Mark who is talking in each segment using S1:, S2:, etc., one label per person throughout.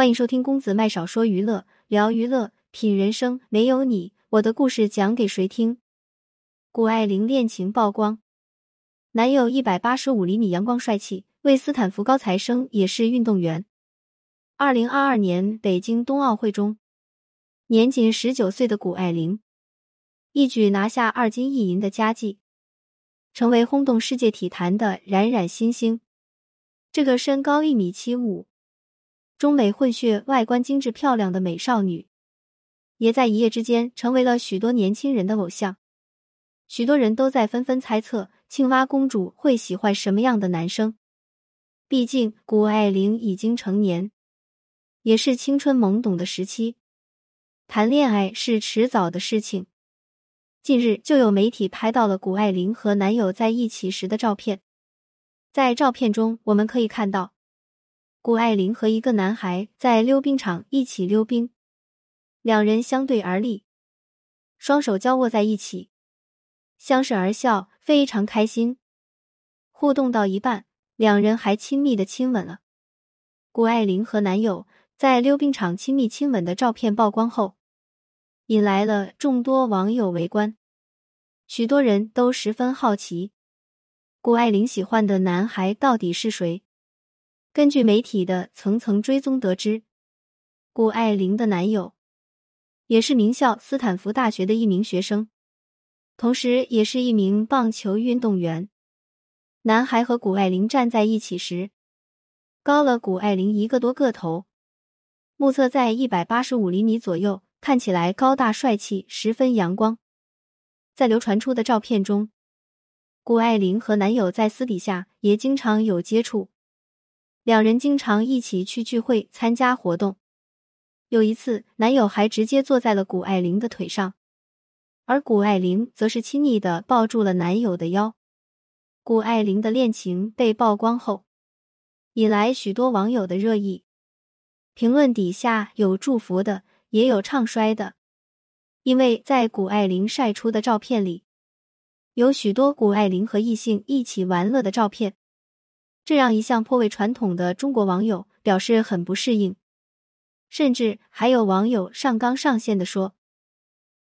S1: 欢迎收听公子麦少说娱乐，聊娱乐，品人生。没有你，我的故事讲给谁听？谷爱凌恋情曝光，男友一百八十五厘米阳光帅气，为斯坦福高材生，也是运动员。二零二二年北京冬奥会中，年仅十九岁的谷爱凌一举拿下二金一银的佳绩，成为轰动世界体坛的冉冉新星。这个身高一米七五。中美混血、外观精致漂亮的美少女，也在一夜之间成为了许多年轻人的偶像。许多人都在纷纷猜测，青蛙公主会喜欢什么样的男生？毕竟谷爱凌已经成年，也是青春懵懂的时期，谈恋爱是迟早的事情。近日就有媒体拍到了谷爱凌和男友在一起时的照片，在照片中我们可以看到。谷爱凌和一个男孩在溜冰场一起溜冰，两人相对而立，双手交握在一起，相视而笑，非常开心。互动到一半，两人还亲密的亲吻了。谷爱凌和男友在溜冰场亲密亲吻的照片曝光后，引来了众多网友围观，许多人都十分好奇，谷爱凌喜欢的男孩到底是谁？根据媒体的层层追踪得知，谷爱凌的男友也是名校斯坦福大学的一名学生，同时也是一名棒球运动员。男孩和谷爱凌站在一起时，高了谷爱凌一个多个头，目测在一百八十五厘米左右，看起来高大帅气，十分阳光。在流传出的照片中，谷爱凌和男友在私底下也经常有接触。两人经常一起去聚会、参加活动。有一次，男友还直接坐在了谷爱凌的腿上，而谷爱凌则是亲昵的抱住了男友的腰。谷爱凌的恋情被曝光后，引来许多网友的热议。评论底下有祝福的，也有唱衰的，因为在谷爱凌晒出的照片里，有许多谷爱凌和异性一起玩乐的照片。这让一向颇为传统的中国网友表示很不适应，甚至还有网友上纲上线的说，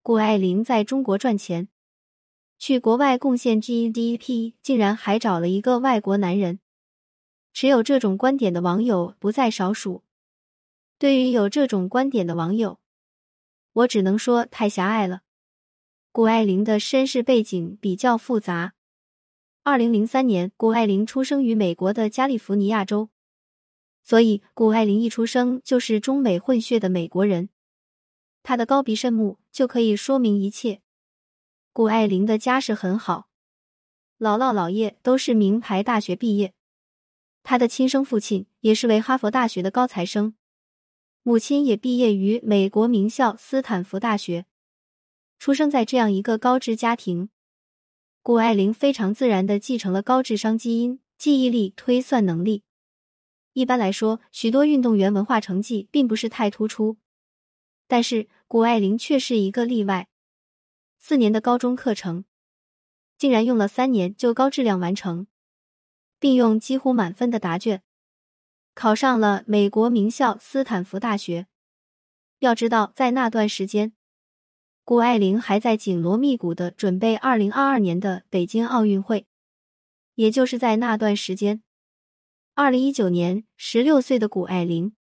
S1: 谷爱凌在中国赚钱，去国外贡献 GDP，竟然还找了一个外国男人。持有这种观点的网友不在少数。对于有这种观点的网友，我只能说太狭隘了。谷爱凌的身世背景比较复杂。二零零三年，谷爱凌出生于美国的加利福尼亚州，所以谷爱凌一出生就是中美混血的美国人。她的高鼻深目就可以说明一切。谷爱凌的家世很好，姥姥姥爷都是名牌大学毕业，她的亲生父亲也是为哈佛大学的高材生，母亲也毕业于美国名校斯坦福大学。出生在这样一个高知家庭。谷爱凌非常自然的继承了高智商基因、记忆力、推算能力。一般来说，许多运动员文化成绩并不是太突出，但是谷爱凌却是一个例外。四年的高中课程，竟然用了三年就高质量完成，并用几乎满分的答卷，考上了美国名校斯坦福大学。要知道，在那段时间。谷爱凌还在紧锣密鼓的准备二零二二年的北京奥运会，也就是在那段时间，二零一九年，十六岁的谷爱凌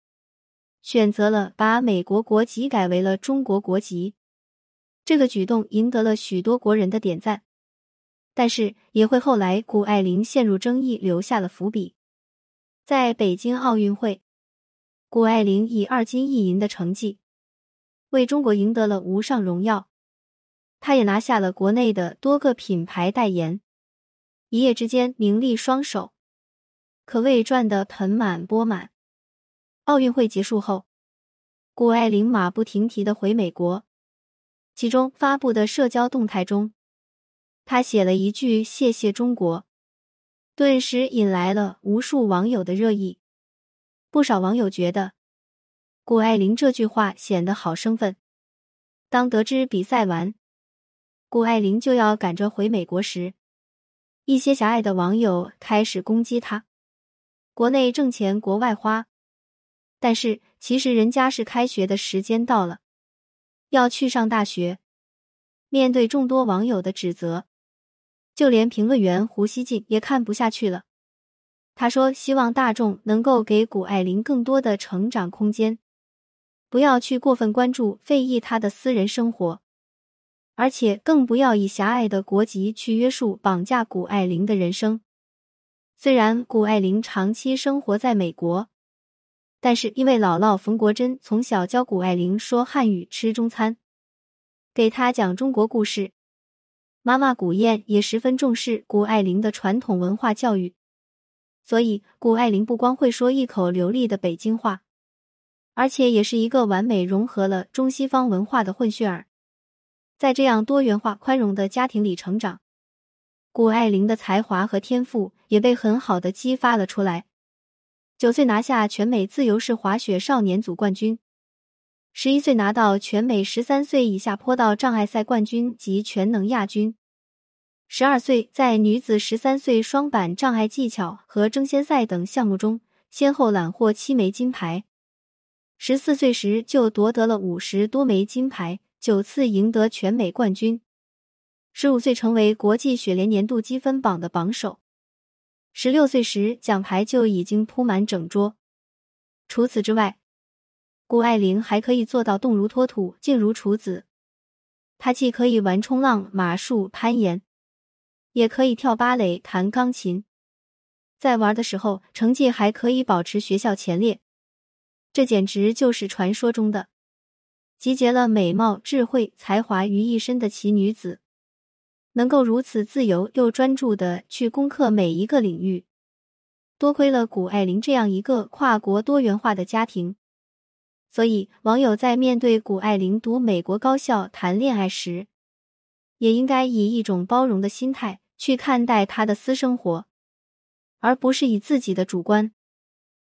S1: 选择了把美国国籍改为了中国国籍。这个举动赢得了许多国人的点赞，但是也会后来谷爱凌陷入争议留下了伏笔。在北京奥运会，谷爱凌以二金一银的成绩。为中国赢得了无上荣耀，他也拿下了国内的多个品牌代言，一夜之间名利双收，可谓赚得盆满钵满。奥运会结束后，谷爱凌马不停蹄的回美国，其中发布的社交动态中，他写了一句“谢谢中国”，顿时引来了无数网友的热议。不少网友觉得。谷爱凌这句话显得好生分。当得知比赛完，谷爱凌就要赶着回美国时，一些狭隘的网友开始攻击她。国内挣钱，国外花。但是其实人家是开学的时间到了，要去上大学。面对众多网友的指责，就连评论员胡锡进也看不下去了。他说：“希望大众能够给谷爱凌更多的成长空间，不要去过分关注、非议她的私人生活，而且更不要以狭隘的国籍去约束、绑架谷爱凌的人生。虽然谷爱凌长期生活在美国。”但是因为姥姥冯国珍从小教谷爱凌说汉语、吃中餐，给她讲中国故事，妈妈谷燕也十分重视谷爱凌的传统文化教育，所以谷爱凌不光会说一口流利的北京话，而且也是一个完美融合了中西方文化的混血儿。在这样多元化、宽容的家庭里成长，谷爱凌的才华和天赋也被很好的激发了出来。九岁拿下全美自由式滑雪少年组冠军，十一岁拿到全美十三岁以下坡道障碍赛冠军及全能亚军，十二岁在女子十三岁双板障碍技巧和争先赛等项目中先后揽获七枚金牌，十四岁时就夺得了五十多枚金牌，九次赢得全美冠军，十五岁成为国际雪联年度积分榜的榜首。十六岁时，奖牌就已经铺满整桌。除此之外，谷爱凌还可以做到动如脱土，静如处子。她既可以玩冲浪、马术、攀岩，也可以跳芭蕾、弹钢琴。在玩的时候，成绩还可以保持学校前列。这简直就是传说中的集结了美貌、智慧、才华于一身的奇女子。能够如此自由又专注的去攻克每一个领域，多亏了谷爱凌这样一个跨国多元化的家庭。所以，网友在面对谷爱凌读美国高校谈恋爱时，也应该以一种包容的心态去看待她的私生活，而不是以自己的主观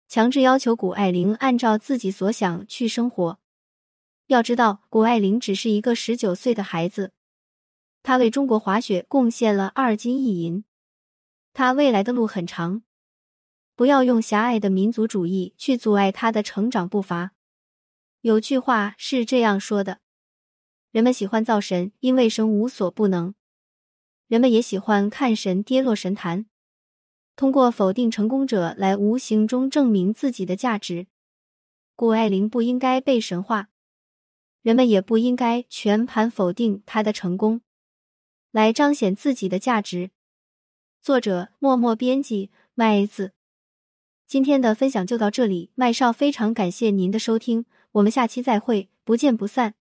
S1: 强制要求谷爱凌按照自己所想去生活。要知道，谷爱凌只是一个十九岁的孩子。他为中国滑雪贡献了二金一银，他未来的路很长，不要用狭隘的民族主义去阻碍他的成长步伐。有句话是这样说的：人们喜欢造神，因为神无所不能；人们也喜欢看神跌落神坛，通过否定成功者来无形中证明自己的价值。谷爱凌不应该被神化，人们也不应该全盘否定她的成功。来彰显自己的价值。作者：默默编辑麦子。今天的分享就到这里，麦少非常感谢您的收听，我们下期再会，不见不散。